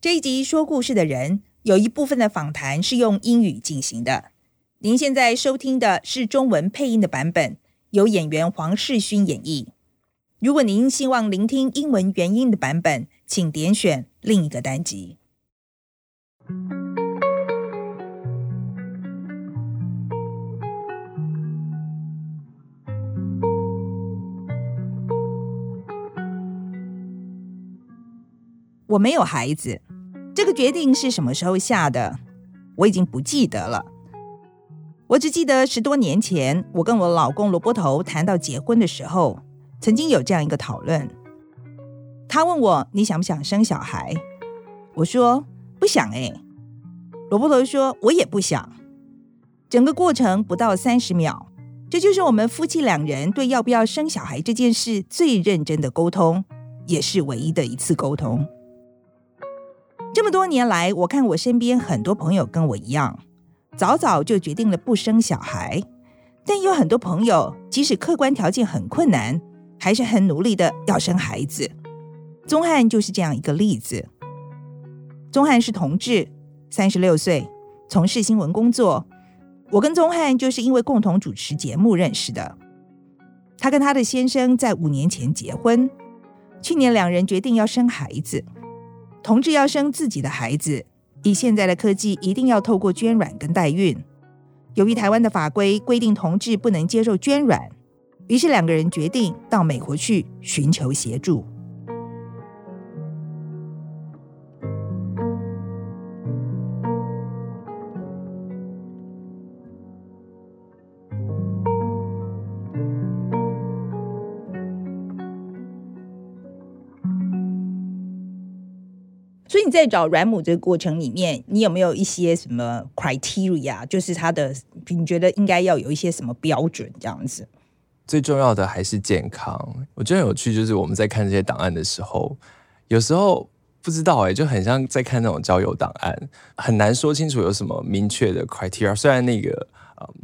这一集说故事的人有一部分的访谈是用英语进行的。您现在收听的是中文配音的版本，由演员黄世勋演绎。如果您希望聆听英文原音的版本，请点选另一个单集。我没有孩子，这个决定是什么时候下的？我已经不记得了。我只记得十多年前，我跟我老公萝卜头谈到结婚的时候，曾经有这样一个讨论。他问我：“你想不想生小孩？”我说：“不想。”哎，萝卜头说：“我也不想。”整个过程不到三十秒，这就是我们夫妻两人对要不要生小孩这件事最认真的沟通，也是唯一的一次沟通。这么多年来，我看我身边很多朋友跟我一样，早早就决定了不生小孩，但有很多朋友即使客观条件很困难，还是很努力的要生孩子。宗翰就是这样一个例子。宗翰是同志，三十六岁，从事新闻工作。我跟宗翰就是因为共同主持节目认识的。他跟他的先生在五年前结婚，去年两人决定要生孩子。同志要生自己的孩子，以现在的科技，一定要透过捐卵跟代孕。由于台湾的法规规定同志不能接受捐卵，于是两个人决定到美国去寻求协助。在找软母这个过程里面，你有没有一些什么 criteria？就是它的，你觉得应该要有一些什么标准这样子？最重要的还是健康。我觉得很有趣，就是我们在看这些档案的时候，有时候不知道哎、就很像在看那种交友档案，很难说清楚有什么明确的 criteria。虽然那个。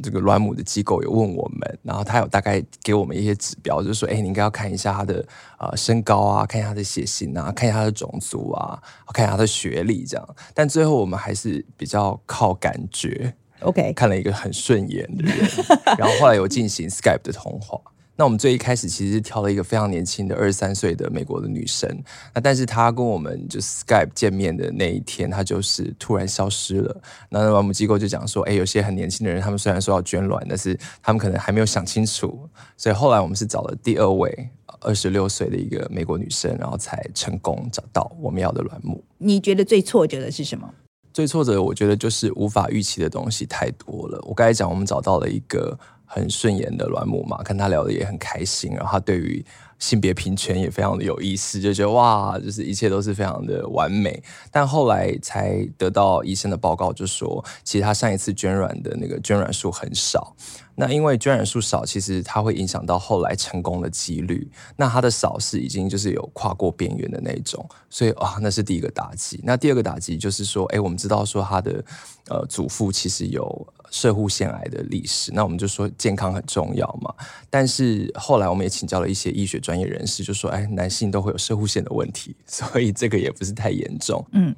这个卵母的机构有问我们，然后他有大概给我们一些指标，就是说，哎，你应该要看一下他的呃身高啊，看一下他的血型啊，看一下他的种族啊，看一下他的学历这样。但最后我们还是比较靠感觉，OK，看了一个很顺眼的人，然后后来有进行 Skype 的通话。那我们最一开始其实是挑了一个非常年轻的二十三岁的美国的女生，那但是她跟我们就 Skype 见面的那一天，她就是突然消失了。那卵母机构就讲说，哎，有些很年轻的人，他们虽然说要捐卵，但是他们可能还没有想清楚，所以后来我们是找了第二位二十六岁的一个美国女生，然后才成功找到我们要的卵母。你觉得最挫折的是什么？最挫折，我觉得就是无法预期的东西太多了。我刚才讲，我们找到了一个。很顺眼的卵母嘛，跟他聊得也很开心，然后他对于性别平权也非常的有意思，就觉得哇，就是一切都是非常的完美。但后来才得到医生的报告，就说其实他上一次捐卵的那个捐卵数很少。那因为捐卵数少，其实它会影响到后来成功的几率。那他的少是已经就是有跨过边缘的那种，所以啊，那是第一个打击。那第二个打击就是说，哎，我们知道说他的呃祖父其实有。摄护腺癌的历史，那我们就说健康很重要嘛。但是后来我们也请教了一些医学专业人士，就说，哎，男性都会有射护腺的问题，所以这个也不是太严重。嗯，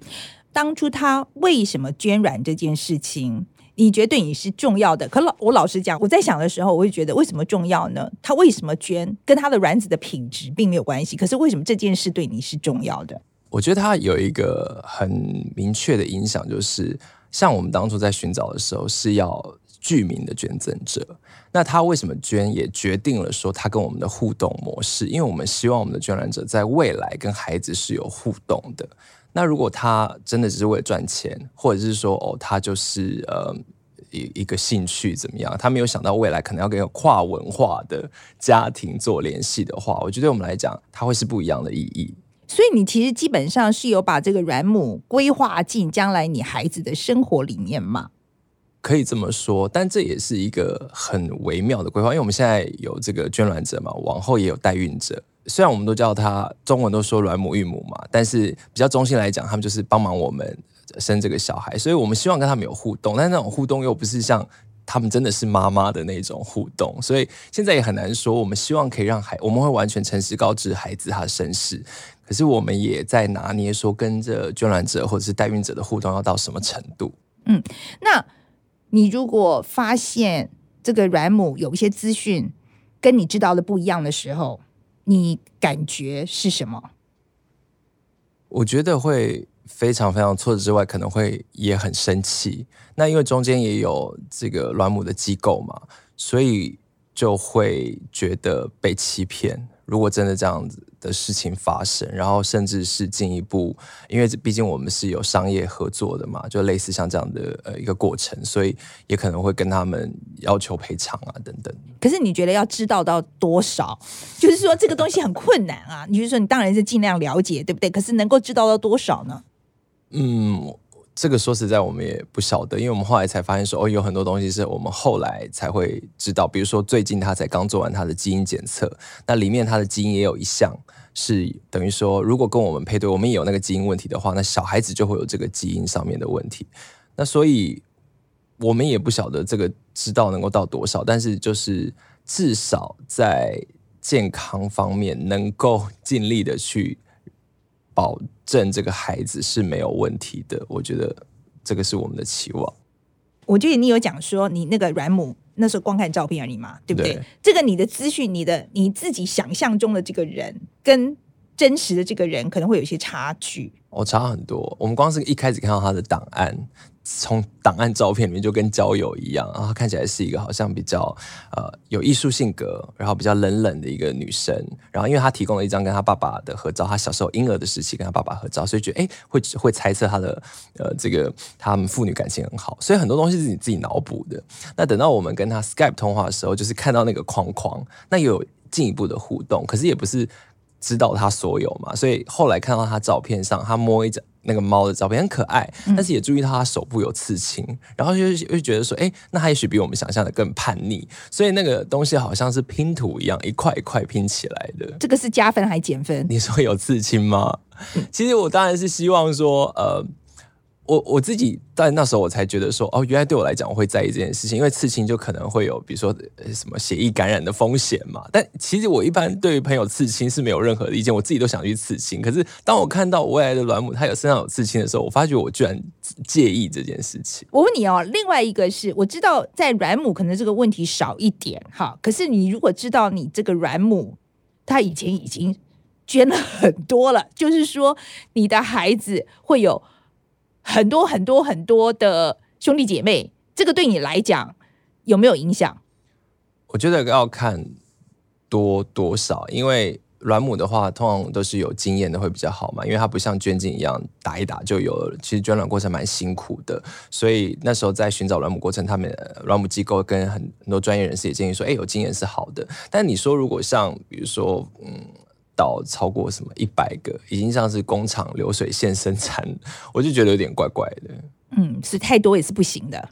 当初他为什么捐卵这件事情，你觉得对你是重要的？可老我老实讲，我在想的时候，我会觉得为什么重要呢？他为什么捐，跟他的卵子的品质并没有关系。可是为什么这件事对你是重要的？我觉得他有一个很明确的影响，就是。像我们当初在寻找的时候是要具名的捐赠者，那他为什么捐也决定了说他跟我们的互动模式，因为我们希望我们的捐卵者在未来跟孩子是有互动的。那如果他真的只是为了赚钱，或者是说哦他就是呃一一个兴趣怎么样，他没有想到未来可能要跟有跨文化的家庭做联系的话，我觉得对我们来讲，它会是不一样的意义。所以你其实基本上是有把这个卵母规划进将来你孩子的生活里面吗？可以这么说，但这也是一个很微妙的规划，因为我们现在有这个捐卵者嘛，往后也有代孕者。虽然我们都叫他中文都说卵母、孕母嘛，但是比较中性来讲，他们就是帮忙我们生这个小孩，所以我们希望跟他们有互动，但那种互动又不是像。他们真的是妈妈的那种互动，所以现在也很难说。我们希望可以让孩，我们会完全诚实告知孩子他的身世，可是我们也在拿捏说跟着捐卵者或者是代孕者的互动要到什么程度。嗯，那你如果发现这个卵母有一些资讯跟你知道的不一样的时候，你感觉是什么？我觉得会非常非常挫折之外，可能会也很生气。那因为中间也有这个卵母的机构嘛，所以就会觉得被欺骗。如果真的这样子的事情发生，然后甚至是进一步，因为毕竟我们是有商业合作的嘛，就类似像这样的呃一个过程，所以也可能会跟他们要求赔偿啊等等。可是你觉得要知道到多少？就是说这个东西很困难啊。你就是说你当然是尽量了解，对不对？可是能够知道到多少呢？嗯。这个说实在，我们也不晓得，因为我们后来才发现说，哦，有很多东西是我们后来才会知道。比如说，最近他才刚做完他的基因检测，那里面他的基因也有一项是等于说，如果跟我们配对，我们也有那个基因问题的话，那小孩子就会有这个基因上面的问题。那所以，我们也不晓得这个知道能够到多少，但是就是至少在健康方面能够尽力的去。保证这个孩子是没有问题的，我觉得这个是我们的期望。我觉得你有讲说你那个软母那时候光看照片而已嘛，对不对？对。这个你的资讯，你的你自己想象中的这个人跟真实的这个人可能会有一些差距。哦，差很多。我们光是一开始看到他的档案。从档案照片里面就跟交友一样，然后看起来是一个好像比较呃有艺术性格，然后比较冷冷的一个女生。然后因为她提供了一张跟她爸爸的合照，她小时候婴儿的时期跟她爸爸合照，所以觉得哎会会猜测她的呃这个他们父女感情很好。所以很多东西是你自己脑补的。那等到我们跟她 Skype 通话的时候，就是看到那个框框，那有进一步的互动，可是也不是知道他所有嘛。所以后来看到他照片上，他摸一张。那个猫的照片很可爱，但是也注意到他手部有刺青，嗯、然后就就觉得说，哎，那他也许比我们想象的更叛逆，所以那个东西好像是拼图一样，一块一块拼起来的。这个是加分还减分？你说有刺青吗？其实我当然是希望说，呃。我我自己在那时候我才觉得说，哦，原来对我来讲我会在意这件事情，因为刺青就可能会有，比如说什么血液感染的风险嘛。但其实我一般对于朋友刺青是没有任何的意见，我自己都想去刺青。可是当我看到我未来的卵母她有身上有刺青的时候，我发觉我居然介意这件事情。我问你哦，另外一个是我知道在卵母可能这个问题少一点哈，可是你如果知道你这个卵母她以前已经捐了很多了，就是说你的孩子会有。很多很多很多的兄弟姐妹，这个对你来讲有没有影响？我觉得要看多多少，因为卵母的话，通常都是有经验的会比较好嘛，因为它不像捐精一样打一打就有了。其实捐卵过程蛮辛苦的，所以那时候在寻找卵母过程，他们卵母机构跟很很多专业人士也建议说，哎，有经验是好的。但你说如果像比如说，嗯。到超过什么一百个，已经像是工厂流水线生产，我就觉得有点怪怪的。嗯，是太多也是不行的。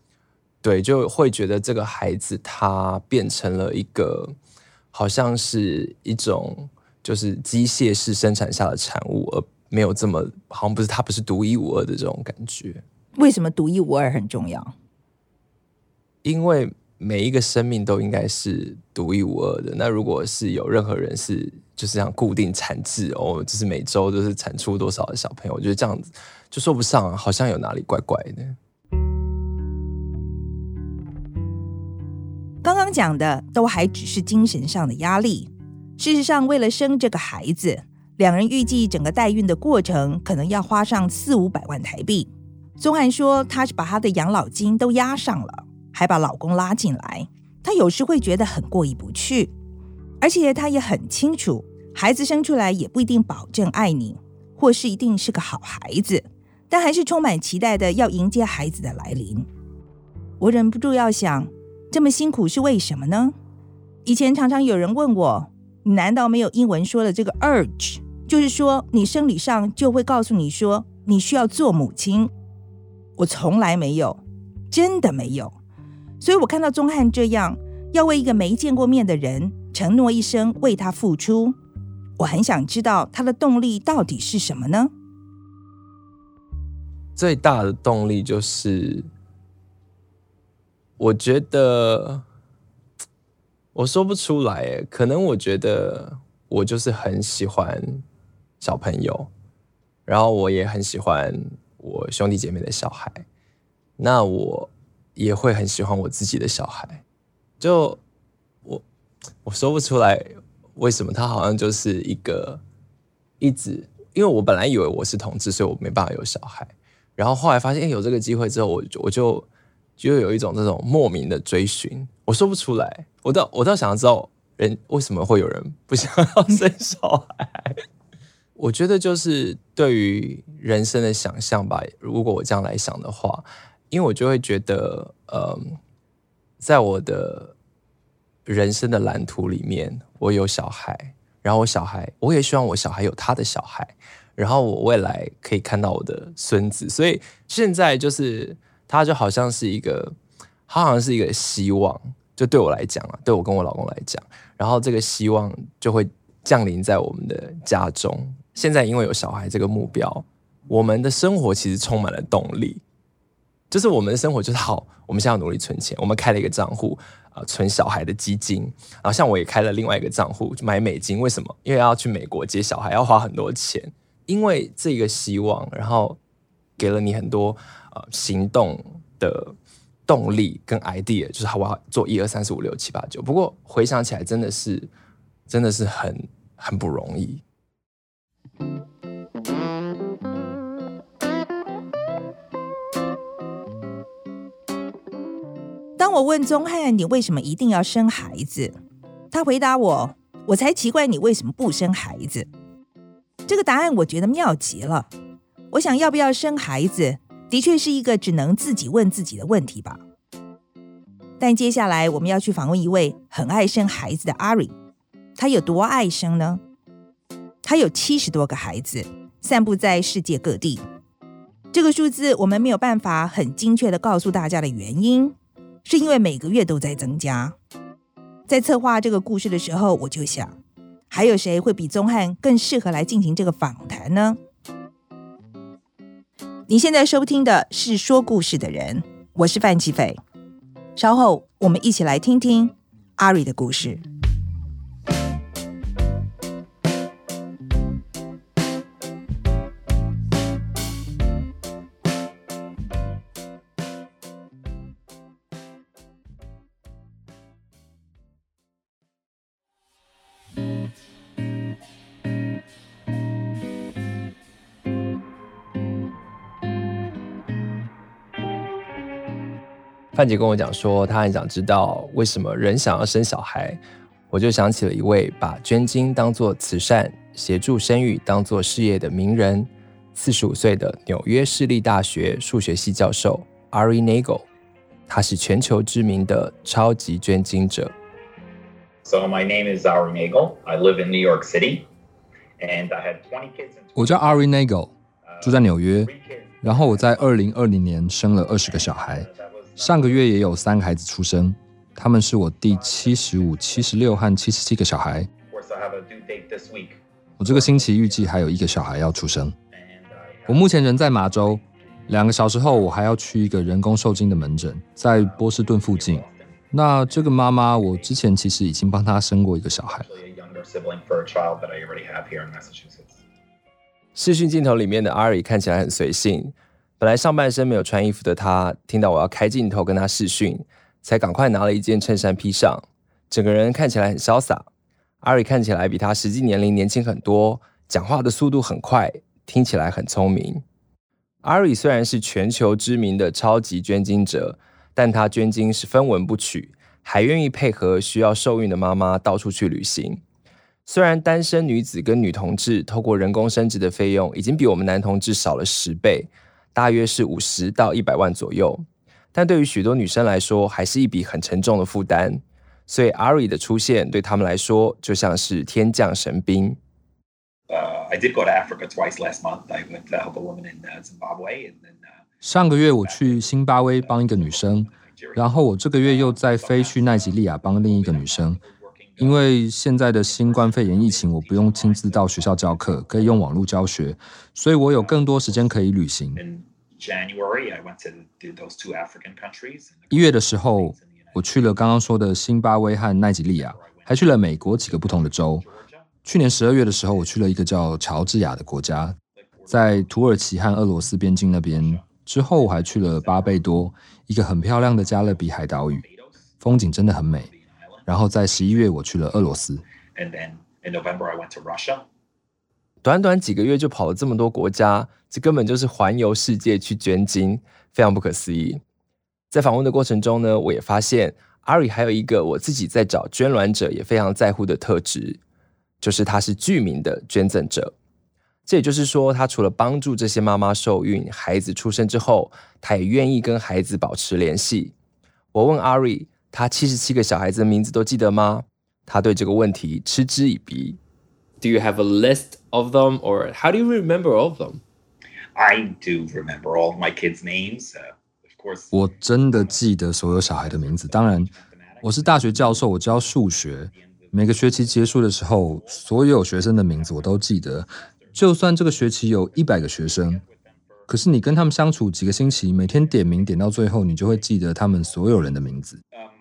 对，就会觉得这个孩子他变成了一个，好像是一种就是机械式生产下的产物，而没有这么好像不是他不是独一无二的这种感觉。为什么独一无二很重要？因为每一个生命都应该是独一无二的。那如果是有任何人是。就是这样固定产制哦，就是每周都是产出多少的小朋友，我觉得这样子就说不上，好像有哪里怪怪的。刚刚讲的都还只是精神上的压力，事实上，为了生这个孩子，两人预计整个代孕的过程可能要花上四五百万台币。宗汉说，他是把他的养老金都押上了，还把老公拉进来，他有时会觉得很过意不去。而且他也很清楚，孩子生出来也不一定保证爱你，或是一定是个好孩子，但还是充满期待的要迎接孩子的来临。我忍不住要想，这么辛苦是为什么呢？以前常常有人问我，你难道没有英文说的这个 urge，就是说你生理上就会告诉你说你需要做母亲？我从来没有，真的没有。所以我看到宗翰这样，要为一个没见过面的人。承诺一生为他付出，我很想知道他的动力到底是什么呢？最大的动力就是，我觉得我说不出来，可能我觉得我就是很喜欢小朋友，然后我也很喜欢我兄弟姐妹的小孩，那我也会很喜欢我自己的小孩。就我说不出来为什么他好像就是一个一直，因为我本来以为我是同志，所以我没办法有小孩。然后后来发现，哎，有这个机会之后，我我就就有一种这种莫名的追寻，我说不出来。我倒我倒想要知道，人为什么会有人不想要生小孩？我觉得就是对于人生的想象吧。如果我这样来想的话，因为我就会觉得，嗯，在我的人生的蓝图里面，我有小孩，然后我小孩，我也希望我小孩有他的小孩。然后我未来可以看到我的孙子，所以现在就是他就好像是一个，他好像是一个希望，就对我来讲啊，对我跟我老公来讲，然后这个希望就会降临在我们的家中。现在因为有小孩这个目标，我们的生活其实充满了动力，就是我们的生活就是好，我们现在要努力存钱，我们开了一个账户存小孩的基金，然后像我也开了另外一个账户，就买美金，为什么？因为要去美国接小孩，要花很多钱。因为这个希望，然后给了你很多呃行动的动力跟 idea，就是我要做一二三四五六七八九。不过回想起来，真的是真的是很很不容易。当我问宗翰你为什么一定要生孩子，他回答我：我才奇怪你为什么不生孩子。这个答案我觉得妙极了。我想要不要生孩子，的确是一个只能自己问自己的问题吧。但接下来我们要去访问一位很爱生孩子的阿瑞他有多爱生呢？他有七十多个孩子，散布在世界各地。这个数字我们没有办法很精确地告诉大家的原因，是因为每个月都在增加。在策划这个故事的时候，我就想。还有谁会比宗翰更适合来进行这个访谈呢？你现在收听的是说故事的人，我是范启斐。稍后我们一起来听听阿瑞的故事。范姐跟我讲说，她很想知道为什么人想要生小孩。我就想起了一位把捐精当做慈善、协助生育当做事业的名人，四十五岁的纽约市立大学数学系教授 Ari Nagel。他是全球知名的超级捐精者。So my name is Ari Nagel. I live in New York City, and I had twenty kids. 我叫 Ari Nagel，住在纽约。然后我在二零二零年生了二十个小孩。上个月也有三个孩子出生，他们是我第七十五、七十六和七十七个小孩。我这个星期预计还有一个小孩要出生。我目前人在麻州，两个小时后我还要去一个人工受精的门诊，在波士顿附近。那这个妈妈，我之前其实已经帮她生过一个小孩。视讯镜头里面的阿姨看起来很随性。本来上半身没有穿衣服的他，听到我要开镜头跟他视讯，才赶快拿了一件衬衫披上，整个人看起来很潇洒。阿瑞看起来比他实际年龄年轻很多，讲话的速度很快，听起来很聪明。阿瑞虽然是全球知名的超级捐精者，但他捐精是分文不取，还愿意配合需要受孕的妈妈到处去旅行。虽然单身女子跟女同志透过人工生殖的费用已经比我们男同志少了十倍。大约是五十到一百万左右，但对于许多女生来说，还是一笔很沉重的负担。所以 Ari 的出现对他们来说，就像是天降神兵。上个月我去辛巴威帮一个女生，然后我这个月又再飞去奈及利亚帮另一个女生。因为现在的新冠肺炎疫情，我不用亲自到学校教课，可以用网络教学，所以我有更多时间可以旅行。一月的时候，我去了刚刚说的辛巴威和奈及利亚，还去了美国几个不同的州。去年十二月的时候，我去了一个叫乔治亚的国家，在土耳其和俄罗斯边境那边。之后我还去了巴贝多，一个很漂亮的加勒比海岛屿，风景真的很美。然后在十一月我去了俄罗斯。短短几个月就跑了这么多国家，这根本就是环游世界去捐精，非常不可思议。在访问的过程中呢，我也发现 Ari 还有一个我自己在找捐卵者也非常在乎的特质。就是他是具名的捐赠者，这也就是说，他除了帮助这些妈妈受孕，孩子出生之后，他也愿意跟孩子保持联系。我问 Ari，他七十七个小孩子的名字都记得吗？他对这个问题嗤之以鼻。Do you have a list of them, or how do you remember all of them? I do remember all my kids' names. Of course. 我真的记得所有小孩的名字。当然，我是大学教授，我教数学。每个学期结束的时候，所有学生的名字我都记得。就算这个学期有一百个学生，可是你跟他们相处几个星期，每天点名点到最后，你就会记得他们所有人的名字。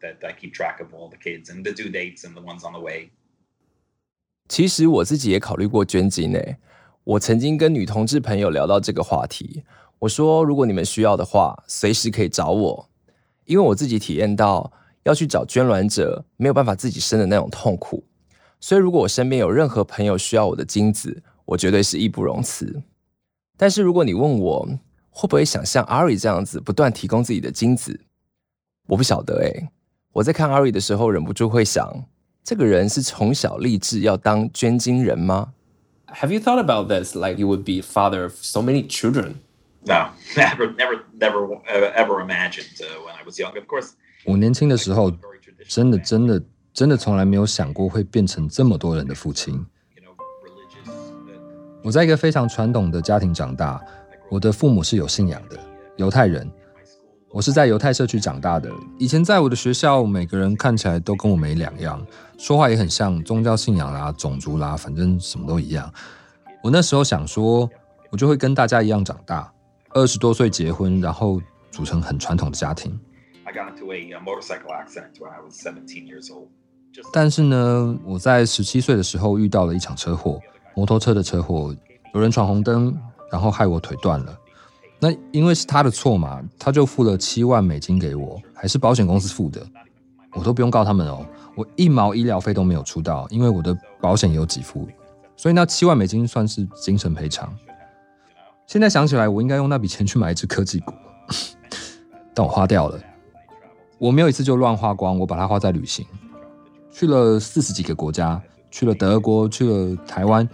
that I keep track of all the kids and the due dates and the ones on the way 其实我自己也考虑过捐精诶。我曾经跟女同志朋友聊到这个话题，我说如果你们需要的话，随时可以找我，因为我自己体验到。要去找捐卵者，没有办法自己生的那种痛苦，所以如果我身边有任何朋友需要我的精子，我绝对是义不容辞。但是如果你问我会不会想像 Ari 这样子不断提供自己的精子，我不晓得诶。我在看 Ari 的时候，忍不住会想，这个人是从小立志要当捐精人吗？Have you thought about this? Like you would be father of so many children? No, never, never, never, ever imagined when I was young. Of course. 我年轻的时候，真的、真的、真的从来没有想过会变成这么多人的父亲。我在一个非常传统的家庭长大，我的父母是有信仰的犹太人。我是在犹太社区长大的。以前在我的学校，每个人看起来都跟我没两样，说话也很像，宗教信仰啦、种族啦，反正什么都一样。我那时候想说，我就会跟大家一样长大，二十多岁结婚，然后组成很传统的家庭。但是呢，我在十七岁的时候遇到了一场车祸，摩托车的车祸，有人闯红灯，然后害我腿断了。那因为是他的错嘛，他就付了七万美金给我，还是保险公司付的，我都不用告他们哦，我一毛医疗费都没有出到，因为我的保险有给付，所以那七万美金算是精神赔偿。现在想起来，我应该用那笔钱去买一只科技股，但我花掉了。我没有一次就乱花光，我把它花在旅行，去了四十几个国家，去了德国，去了台湾，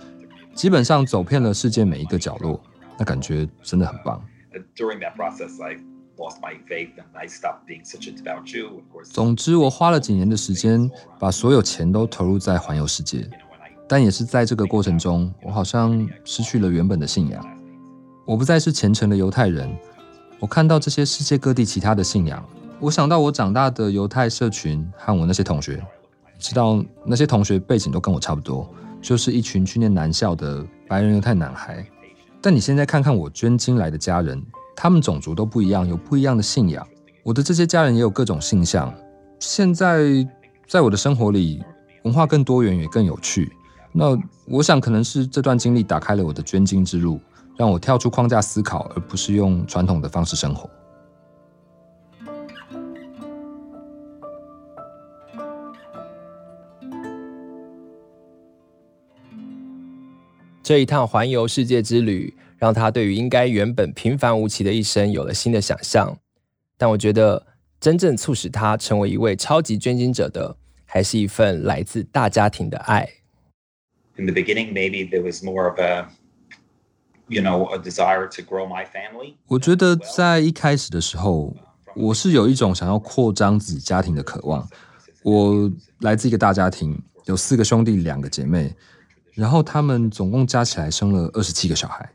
基本上走遍了世界每一个角落，那感觉真的很棒。总之，我花了几年的时间，把所有钱都投入在环游世界，但也是在这个过程中，我好像失去了原本的信仰。我不再是虔诚的犹太人，我看到这些世界各地其他的信仰。我想到我长大的犹太社群和我那些同学，知道那些同学背景都跟我差不多，就是一群去念男校的白人犹太男孩。但你现在看看我捐精来的家人，他们种族都不一样，有不一样的信仰。我的这些家人也有各种性向。现在在我的生活里，文化更多元也更有趣。那我想可能是这段经历打开了我的捐精之路，让我跳出框架思考，而不是用传统的方式生活。这一趟环游世界之旅，让他对于应该原本平凡无奇的一生有了新的想象。但我觉得，真正促使他成为一位超级捐精者的，还是一份来自大家庭的爱。In the beginning, maybe there was more of a, you know, a desire to grow my family. 我觉得在一开始的时候，我是有一种想要扩张自己家庭的渴望。我来自一个大家庭，有四个兄弟，两个姐妹。然后他们总共加起来生了二十七个小孩。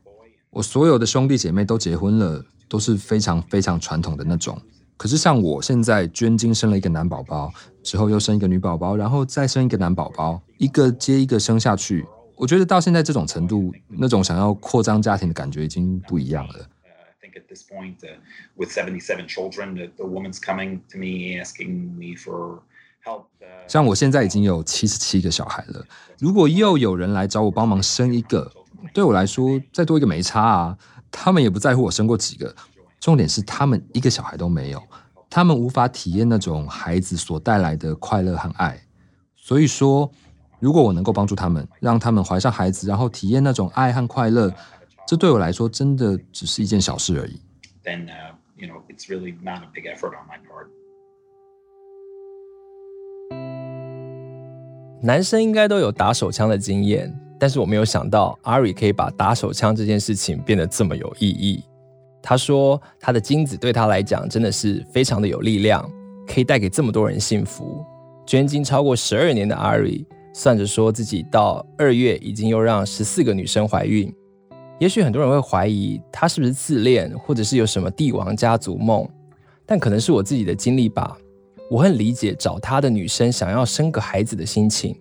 我所有的兄弟姐妹都结婚了，都是非常非常传统的那种。可是像我现在捐精生了一个男宝宝，之后又生一个女宝宝，然后再生一个男宝宝，一个接一个生下去。我觉得到现在这种程度，那种想要扩张家庭的感觉已经不一样了。像我现在已经有七十七个小孩了，如果又有人来找我帮忙生一个，对我来说再多一个没差啊。他们也不在乎我生过几个。重点是他们一个小孩都没有，他们无法体验那种孩子所带来的快乐和爱。所以说，如果我能够帮助他们，让他们怀上孩子，然后体验那种爱和快乐，这对我来说真的只是一件小事而已。Then, you know, it's really not a big effort on my part. 男生应该都有打手枪的经验，但是我没有想到 Ari 可以把打手枪这件事情变得这么有意义。他说：“他的精子对他来讲真的是非常的有力量，可以带给这么多人幸福。捐精超过十二年的 Ari 算着说自己到二月已经又让十四个女生怀孕。也许很多人会怀疑他是不是自恋，或者是有什么帝王家族梦，但可能是我自己的经历吧。我很理解找他的女生想要生个孩子的心情，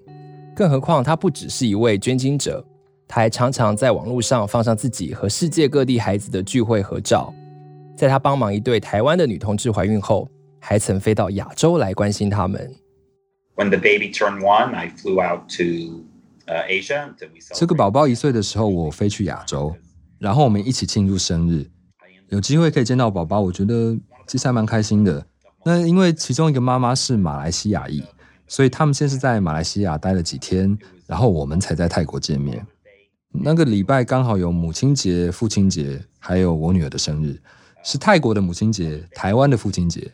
更何况他不只是一位捐精者。”他还常常在网络上放上自己和世界各地孩子的聚会合照。在他帮忙一对台湾的女同志怀孕后，还曾飞到亚洲来关心他们。When the baby turned one, I flew out to Asia. 这个宝宝一岁的时候，我飞去亚洲，然后我们一起庆祝生日。有机会可以见到宝宝，我觉得其实还蛮开心的。那因为其中一个妈妈是马来西亚裔，所以他们先是在马来西亚待了几天，然后我们才在泰国见面。那个礼拜刚好有母亲节、父亲节，还有我女儿的生日，是泰国的母亲节，台湾的父亲节，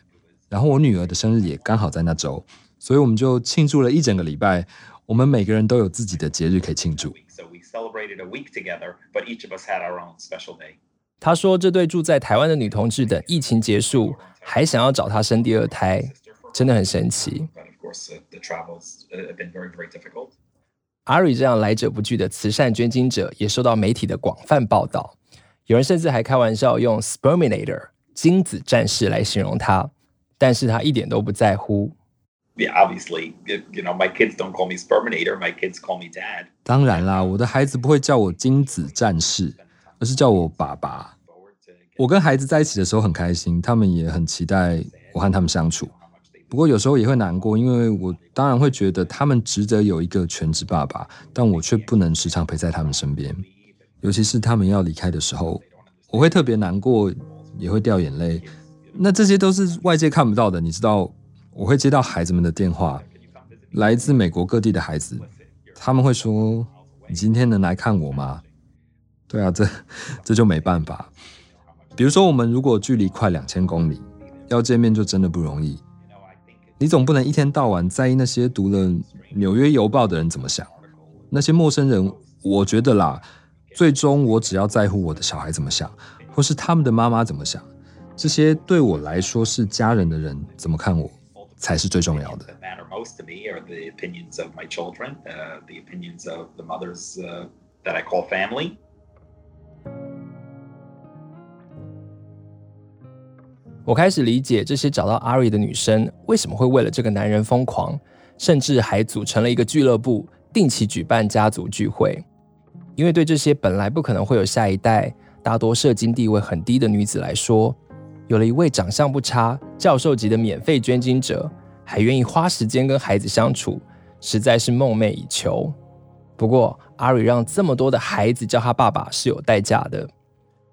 然后我女儿的生日也刚好在那周，所以我们就庆祝了一整个礼拜。我们每个人都有自己的节日可以庆祝。他说，这对住在台湾的女同志等疫情结束还想要找他生第二胎，真的很神奇。Ari 这样来者不拒的慈善捐精者也受到媒体的广泛报道，有人甚至还开玩笑用 Sperminator 精子战士来形容他，但是他一点都不在乎。Yeah, obviously, you know, my kids don't call me Sperminator, my kids call me Dad. 当然啦，我的孩子不会叫我精子战士，而是叫我爸爸。我跟孩子在一起的时候很开心，他们也很期待我和他们相处。不过有时候也会难过，因为我当然会觉得他们值得有一个全职爸爸，但我却不能时常陪在他们身边。尤其是他们要离开的时候，我会特别难过，也会掉眼泪。那这些都是外界看不到的。你知道，我会接到孩子们的电话，来自美国各地的孩子，他们会说：“你今天能来看我吗？”对啊，这 这就没办法。比如说，我们如果距离快两千公里，要见面就真的不容易。你总不能一天到晚在意那些读了《纽约邮报》的人怎么想，那些陌生人，我觉得啦，最终我只要在乎我的小孩怎么想，或是他们的妈妈怎么想，这些对我来说是家人的人怎么看我，才是最重要的。我开始理解这些找到阿瑞的女生为什么会为了这个男人疯狂，甚至还组成了一个俱乐部，定期举办家族聚会。因为对这些本来不可能会有下一代、大多社经地位很低的女子来说，有了一位长相不差、教授级的免费捐精者，还愿意花时间跟孩子相处，实在是梦寐以求。不过阿瑞让这么多的孩子叫他爸爸是有代价的，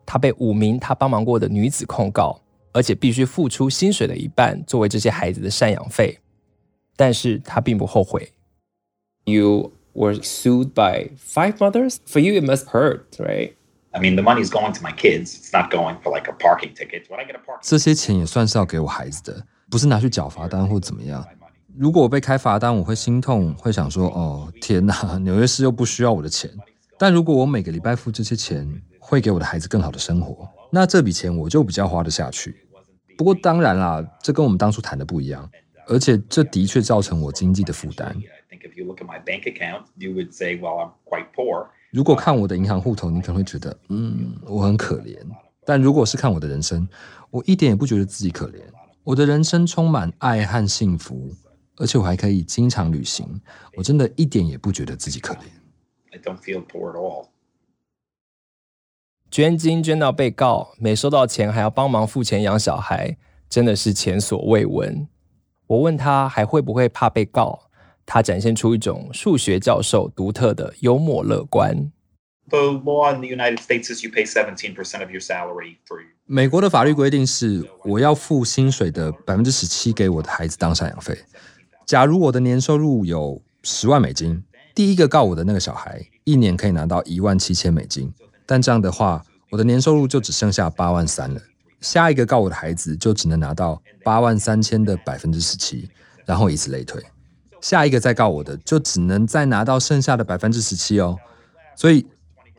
他被五名他帮忙过的女子控告。而且必须付出薪水的一半作为这些孩子的赡养费，但是他并不后悔。You were sued by five mothers. For you, it must hurt, right? I mean, the money's going to my kids. It's not going for like a parking ticket. When I get a parking, 这些钱也算是要给我孩子的，不是拿去缴罚单或怎么样。如果我被开罚单，我会心痛，会想说：哦，天哪，纽约市又不需要我的钱。但如果我每个礼拜付这些钱，会给我的孩子更好的生活。那这笔钱我就比较花得下去。不过当然啦，这跟我们当初谈的不一样，而且这的确造成我经济的负担。如果看我的银行户头，你可能会觉得，嗯，我很可怜。但如果是看我的人生，我一点也不觉得自己可怜。我的人生充满爱和幸福，而且我还可以经常旅行。我真的一点也不觉得自己可怜。I don't feel poor at all. 捐精捐到被告，没收到钱还要帮忙付钱养小孩，真的是前所未闻。我问他还会不会怕被告，他展现出一种数学教授独特的幽默乐观。The law in the United States is you pay seventeen percent of your salary for. 美国的法律规定是，我要付薪水的百分之十七给我的孩子当赡养费。假如我的年收入有十万美金，第一个告我的那个小孩一年可以拿到一万七千美金。但这样的话，我的年收入就只剩下八万三了。下一个告我的孩子就只能拿到八万三千的百分之十七，然后以此类推。下一个再告我的就只能再拿到剩下的百分之十七哦。所以，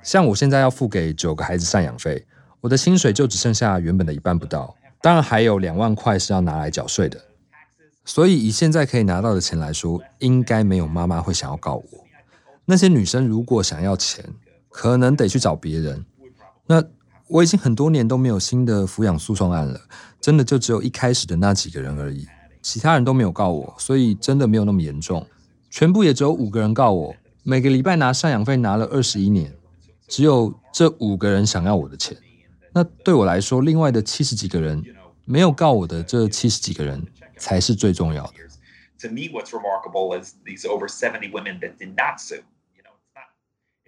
像我现在要付给九个孩子赡养费，我的薪水就只剩下原本的一半不到。当然还有两万块是要拿来缴税的。所以以现在可以拿到的钱来说，应该没有妈妈会想要告我。那些女生如果想要钱，可能得去找别人。那我已经很多年都没有新的抚养诉讼案了，真的就只有一开始的那几个人而已，其他人都没有告我，所以真的没有那么严重。全部也只有五个人告我，每个礼拜拿赡养费拿了二十一年，只有这五个人想要我的钱。那对我来说，另外的七十几个人没有告我的这七十几个人才是最重要的。To me, what's remarkable is these over 70 women that did not sue.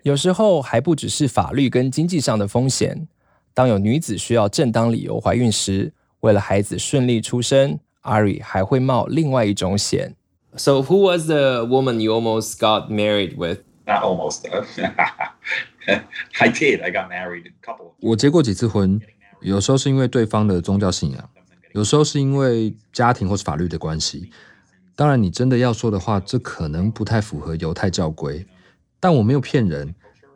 有时候还不只是法律跟经济上的风险。当有女子需要正当理由怀孕时，为了孩子顺利出生阿瑞还会冒另外一种险。So who was the woman you almost got married with? Not almost. I did. I got married a couple. 我结过几次婚，有时候是因为对方的宗教信仰，有时候是因为家庭或是法律的关系。当然，你真的要说的话，这可能不太符合犹太教规。但我没有骗人，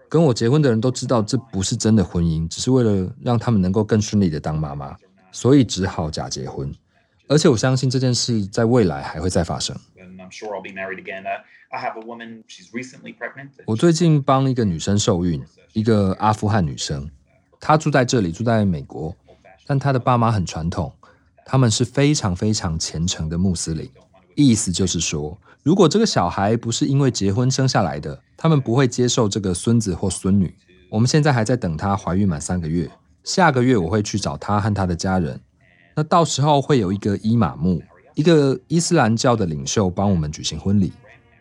跟我结婚的人都知道这不是真的婚姻，只是为了让他们能够更顺利的当妈妈，所以只好假结婚。而且我相信这件事在未来还会再发生。我最近帮一个女生受孕，一个阿富汗女生，她住在这里，住在美国，但她的爸妈很传统，他们是非常非常虔诚的穆斯林，意思就是说。如果这个小孩不是因为结婚生下来的，他们不会接受这个孙子或孙女。我们现在还在等她怀孕满三个月，下个月我会去找她和她的家人。那到时候会有一个伊玛目，一个伊斯兰教的领袖帮我们举行婚礼，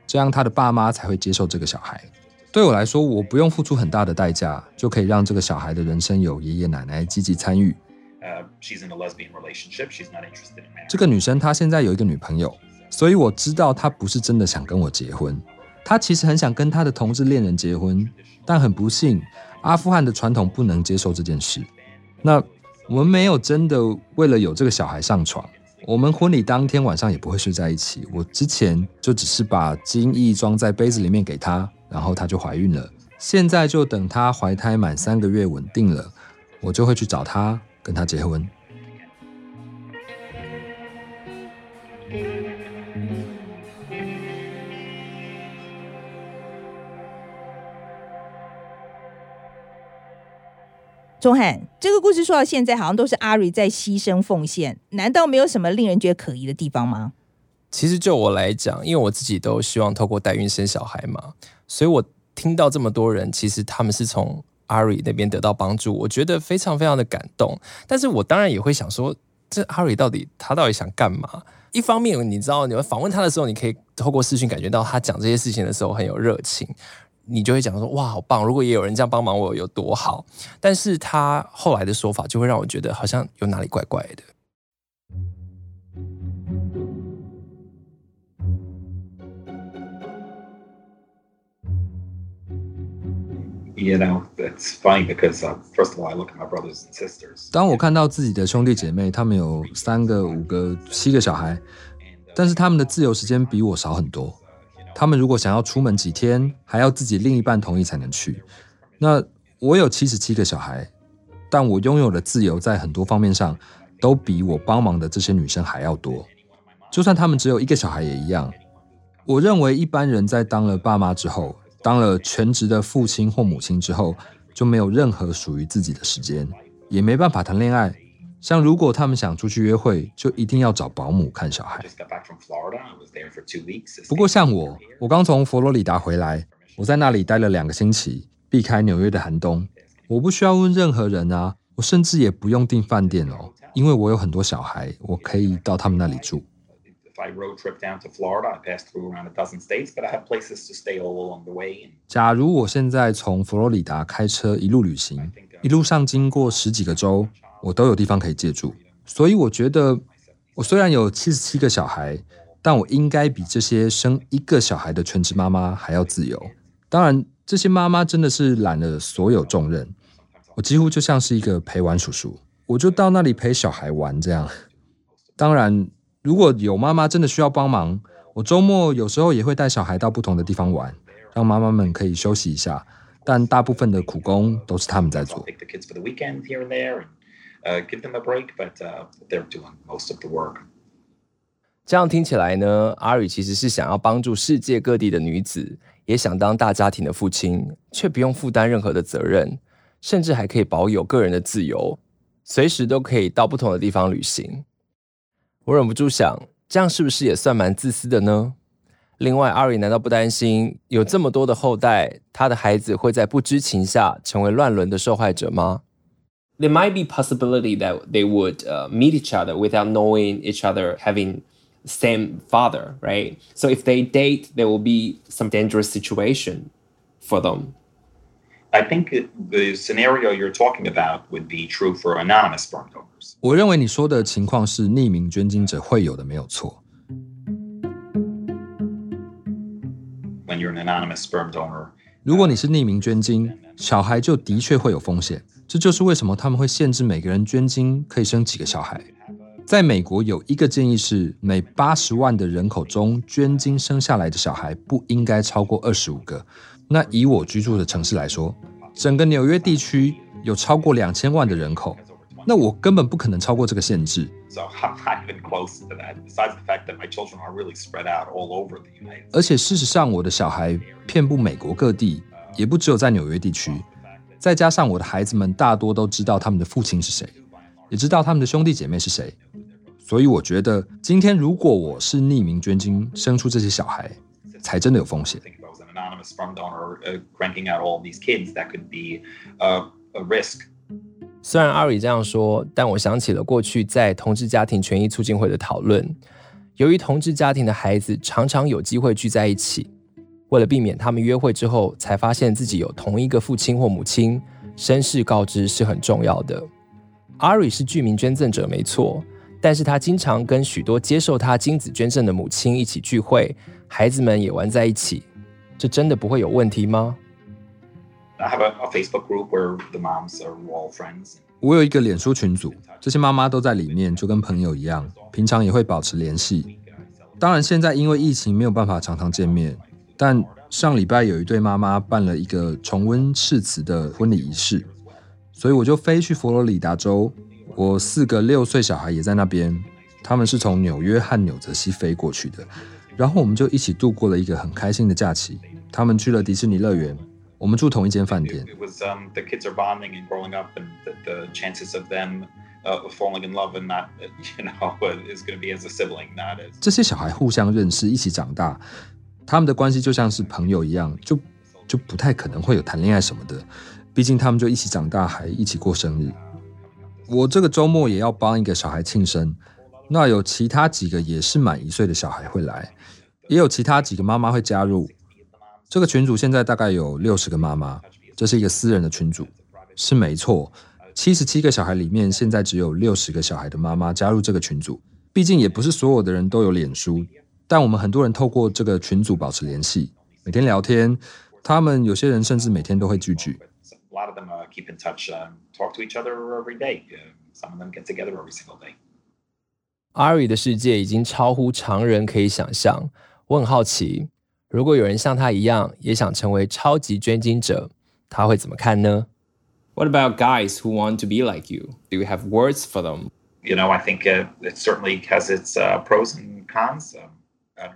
这样他的爸妈才会接受这个小孩。对我来说，我不用付出很大的代价，就可以让这个小孩的人生有爷爷奶奶积极参与。这个女生她现在有一个女朋友。所以我知道她不是真的想跟我结婚，他其实很想跟他的同志恋人结婚，但很不幸，阿富汗的传统不能接受这件事。那我们没有真的为了有这个小孩上床，我们婚礼当天晚上也不会睡在一起。我之前就只是把精液装在杯子里面给他，然后他就怀孕了。现在就等他怀胎满三个月稳定了，我就会去找他跟他结婚。钟汉，这个故事说到现在，好像都是阿瑞在牺牲奉献，难道没有什么令人觉得可疑的地方吗？其实就我来讲，因为我自己都希望透过代孕生小孩嘛，所以我听到这么多人，其实他们是从阿瑞那边得到帮助，我觉得非常非常的感动。但是我当然也会想说，这阿瑞到底他到底想干嘛？一方面，你知道，你们访问他的时候，你可以透过视讯感觉到他讲这些事情的时候很有热情。你就会讲说哇，好棒！如果也有人这样帮忙我，有多好。但是他后来的说法就会让我觉得好像有哪里怪怪的。You know, that's funny because first of all, I look at my brothers and sisters. 当我看到自己的兄弟姐妹，他们有三个、五个、七个小孩，但是他们的自由时间比我少很多。他们如果想要出门几天，还要自己另一半同意才能去。那我有七十七个小孩，但我拥有的自由在很多方面上都比我帮忙的这些女生还要多。就算他们只有一个小孩也一样。我认为一般人在当了爸妈之后，当了全职的父亲或母亲之后，就没有任何属于自己的时间，也没办法谈恋爱。像如果他们想出去约会，就一定要找保姆看小孩。不过像我，我刚从佛罗里达回来，我在那里待了两个星期，避开纽约的寒冬。我不需要问任何人啊，我甚至也不用订饭店哦，因为我有很多小孩，我可以到他们那里住。假如我现在从佛罗里达开车一路旅行，一路上经过十几个州。我都有地方可以借住，所以我觉得，我虽然有七十七个小孩，但我应该比这些生一个小孩的全职妈妈还要自由。当然，这些妈妈真的是揽了所有重任，我几乎就像是一个陪玩叔叔，我就到那里陪小孩玩这样。当然，如果有妈妈真的需要帮忙，我周末有时候也会带小孩到不同的地方玩，让妈妈们可以休息一下。但大部分的苦工都是他们在做。呃，give them a break, but they're doing most of the work. 这样听起来呢，阿瑞其实是想要帮助世界各地的女子，也想当大家庭的父亲，却不用负担任何的责任，甚至还可以保有个人的自由，随时都可以到不同的地方旅行。我忍不住想，这样是不是也算蛮自私的呢？另外，阿瑞难道不担心有这么多的后代，他的孩子会在不知情下成为乱伦的受害者吗 ？there might be possibility that they would uh, meet each other without knowing each other having same father, right? So if they date, there will be some dangerous situation for them. I think the scenario you're talking about would be true for anonymous sperm donors. 我认为你说的情况是匿名捐精者会有的，没有错。When you're an anonymous sperm donor, 如果你是匿名捐精，小孩就的确会有风险。这就是为什么他们会限制每个人捐精可以生几个小孩。在美国有一个建议是，每八十万的人口中捐精生下来的小孩不应该超过二十五个。那以我居住的城市来说，整个纽约地区有超过两千万的人口，那我根本不可能超过这个限制。而且事实上，我的小孩遍布美国各地，也不只有在纽约地区。再加上我的孩子们大多都知道他们的父亲是谁，也知道他们的兄弟姐妹是谁，所以我觉得今天如果我是匿名捐精生出这些小孩，才真的有风险。虽然阿瑞这样说，但我想起了过去在同志家庭权益促进会的讨论，由于同志家庭的孩子常常有机会聚在一起。为了避免他们约会之后才发现自己有同一个父亲或母亲，身世告知是很重要的。阿瑞是具名捐赠者没错，但是他经常跟许多接受他精子捐赠的母亲一起聚会，孩子们也玩在一起，这真的不会有问题吗？I have a, Facebook group where the moms are all friends. 我有一个脸书群组，这些妈妈都在里面，就跟朋友一样，平常也会保持联系。当然，现在因为疫情没有办法常常见面。但上礼拜有一对妈妈办了一个重温誓词的婚礼仪式，所以我就飞去佛罗里达州，我四个六岁小孩也在那边，他们是从纽约和纽泽西飞过去的，然后我们就一起度过了一个很开心的假期。他们去了迪士尼乐园，我们住同一间饭店。这些小孩互相认识，一起长大。他们的关系就像是朋友一样，就就不太可能会有谈恋爱什么的。毕竟他们就一起长大，还一起过生日。我这个周末也要帮一个小孩庆生，那有其他几个也是满一岁的小孩会来，也有其他几个妈妈会加入。这个群组现在大概有六十个妈妈，这是一个私人的群组，是没错。七十七个小孩里面，现在只有六十个小孩的妈妈加入这个群组。毕竟也不是所有的人都有脸书。但我们很多人透过这个群组保持联系，每天聊天。他们有些人甚至每天都会聚聚。阿瑞的世界已经超乎常人可以想象。我很好奇，如果有人像他一样也想成为超级捐精者，他会怎么看呢？What about guys who want to be like you? Do you have words for them? You know, I think it certainly has its pros and cons.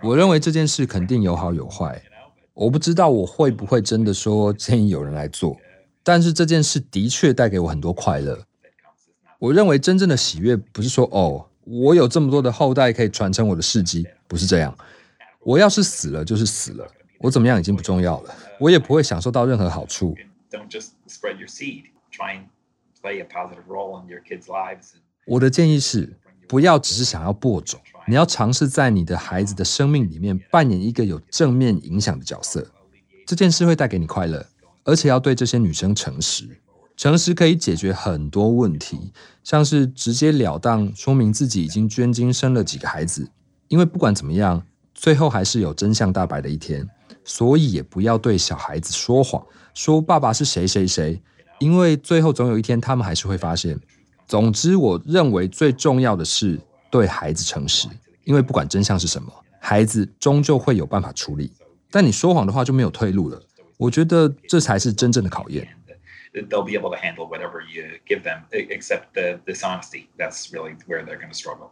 我认为这件事肯定有好有坏。我不知道我会不会真的说建议有人来做，但是这件事的确带给我很多快乐。我认为真正的喜悦不是说哦，我有这么多的后代可以传承我的事迹，不是这样。我要是死了就是死了，我怎么样已经不重要了，我也不会享受到任何好处。我的建议是，不要只是想要播种。你要尝试在你的孩子的生命里面扮演一个有正面影响的角色，这件事会带给你快乐，而且要对这些女生诚实。诚实可以解决很多问题，像是直截了当说明自己已经捐精生了几个孩子，因为不管怎么样，最后还是有真相大白的一天。所以也不要对小孩子说谎，说爸爸是谁谁谁，因为最后总有一天他们还是会发现。总之，我认为最重要的是。对孩子诚实，因为不管真相是什么，孩子终究会有办法处理。但你说谎的话就没有退路了。我觉得这才是真正的考验。They'll be able to handle whatever you give them, except the dishonesty. That's really where they're going to struggle.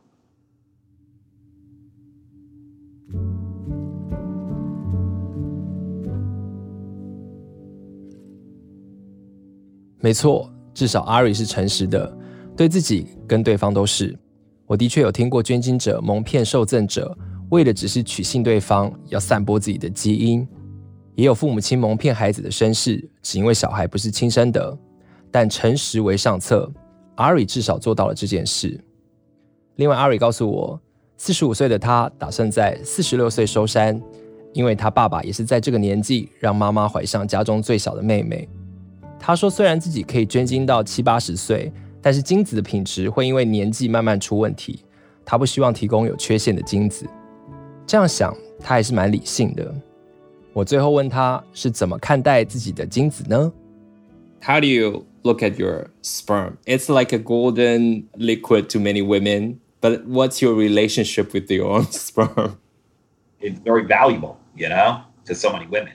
没错，至少阿瑞是诚实的，对自己跟对方都是。我的确有听过捐精者蒙骗受赠者，为的只是取信对方，要散播自己的基因；也有父母亲蒙骗孩子的身世，只因为小孩不是亲生的。但诚实为上策阿瑞至少做到了这件事。另外阿瑞告诉我，四十五岁的他打算在四十六岁收山，因为他爸爸也是在这个年纪让妈妈怀上家中最小的妹妹。他说，虽然自己可以捐精到七八十岁。但是精子的品质会因为年纪慢慢出问题，他不希望提供有缺陷的精子。这样想，他还是蛮理性的。我最后问他是怎么看待自己的精子呢？How do you look at your sperm? It's like a golden liquid to many women, but what's your relationship with your own sperm? It's very valuable, you know, to so many women.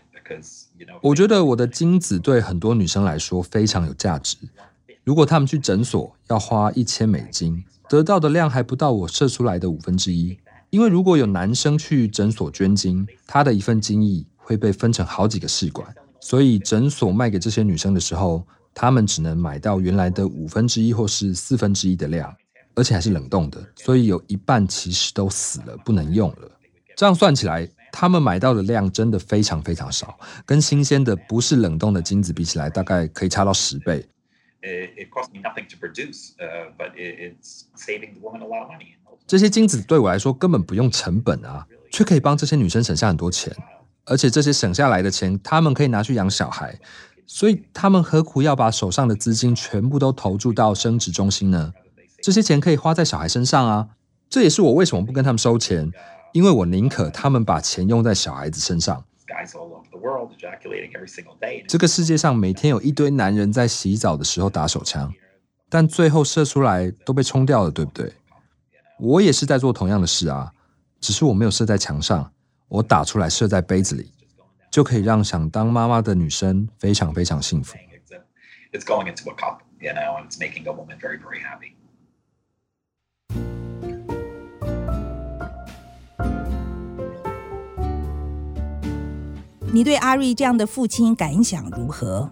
我觉得我的精子对很多女生来说非常有价值。如果她们去诊所要花一千美金，得到的量还不到我射出来的五分之一。因为如果有男生去诊所捐精，他的一份精液会被分成好几个试管，所以诊所卖给这些女生的时候，他们只能买到原来的五分之一或是四分之一的量，而且还是冷冻的，所以有一半其实都死了，不能用了。这样算起来，他们买到的量真的非常非常少，跟新鲜的不是冷冻的精子比起来，大概可以差到十倍。It cost me nothing to produce, but it's saving the woman a lot of money. 这些精子对我来说根本不用成本啊，却可以帮这些女生省下很多钱，而且这些省下来的钱，他们可以拿去养小孩，所以他们何苦要把手上的资金全部都投注到生殖中心呢？这些钱可以花在小孩身上啊，这也是我为什么不跟他们收钱，因为我宁可他们把钱用在小孩子身上。这个世界上每天有一堆男人在洗澡的时候打手枪，但最后射出来都被冲掉了，对不对？我也是在做同样的事啊，只是我没有射在墙上，我打出来射在杯子里，就可以让想当妈妈的女生非常非常幸福。你对阿瑞这样的父亲感想如何？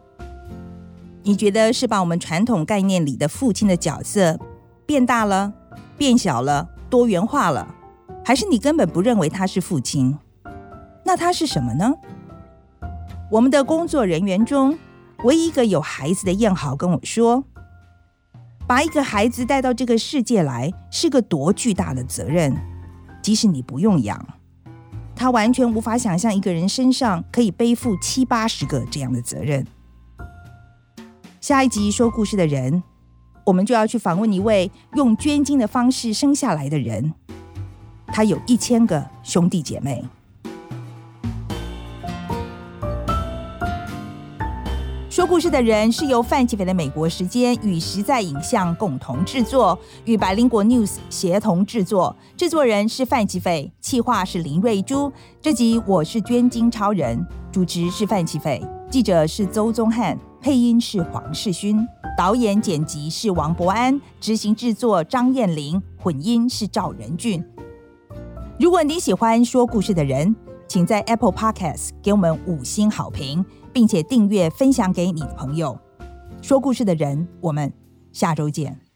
你觉得是把我们传统概念里的父亲的角色变大了、变小了、多元化了，还是你根本不认为他是父亲？那他是什么呢？我们的工作人员中，唯一一个有孩子的燕豪跟我说，把一个孩子带到这个世界来是个多巨大的责任，即使你不用养。他完全无法想象一个人身上可以背负七八十个这样的责任。下一集说故事的人，我们就要去访问一位用捐精的方式生下来的人，他有一千个兄弟姐妹。说故事的人是由范琪斐的美国时间与实在影像共同制作，与百灵果 News 协同制作。制作人是范琪斐，企划是林瑞珠。这集我是捐精超人，主持是范琪斐，记者是邹宗翰，配音是黄世勋，导演剪辑是王博安，执行制作张燕玲，混音是赵仁俊。如果你喜欢说故事的人，请在 Apple Podcast 给我们五星好评，并且订阅分享给你的朋友。说故事的人，我们下周见。